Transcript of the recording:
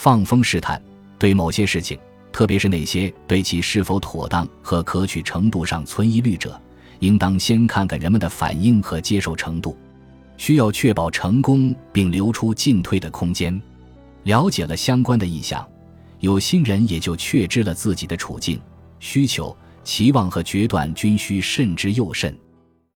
放风试探对某些事情特别是那些对其是否妥当和可取程度上存疑虑者应当先看看人们的反应和接受程度需要确保成功并留出进退的空间。了解了相关的意向有心人也就确知了自己的处境需求期望和决断均需慎之又慎。